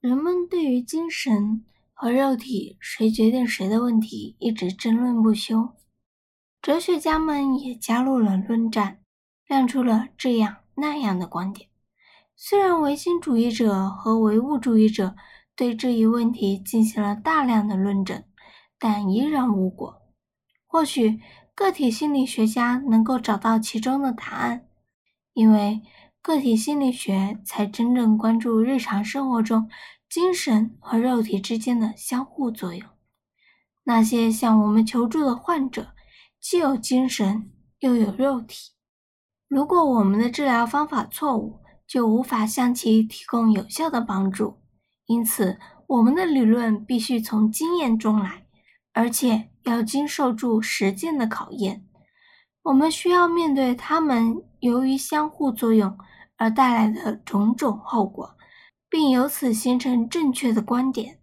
人们对于精神和肉体谁决定谁的问题一直争论不休，哲学家们也加入了论战，亮出了这样那样的观点。虽然唯心主义者和唯物主义者对这一问题进行了大量的论证，但依然无果。或许个体心理学家能够找到其中的答案，因为。个体心理学才真正关注日常生活中精神和肉体之间的相互作用。那些向我们求助的患者，既有精神又有肉体。如果我们的治疗方法错误，就无法向其提供有效的帮助。因此，我们的理论必须从经验中来，而且要经受住实践的考验。我们需要面对他们由于相互作用。而带来的种种后果，并由此形成正确的观点。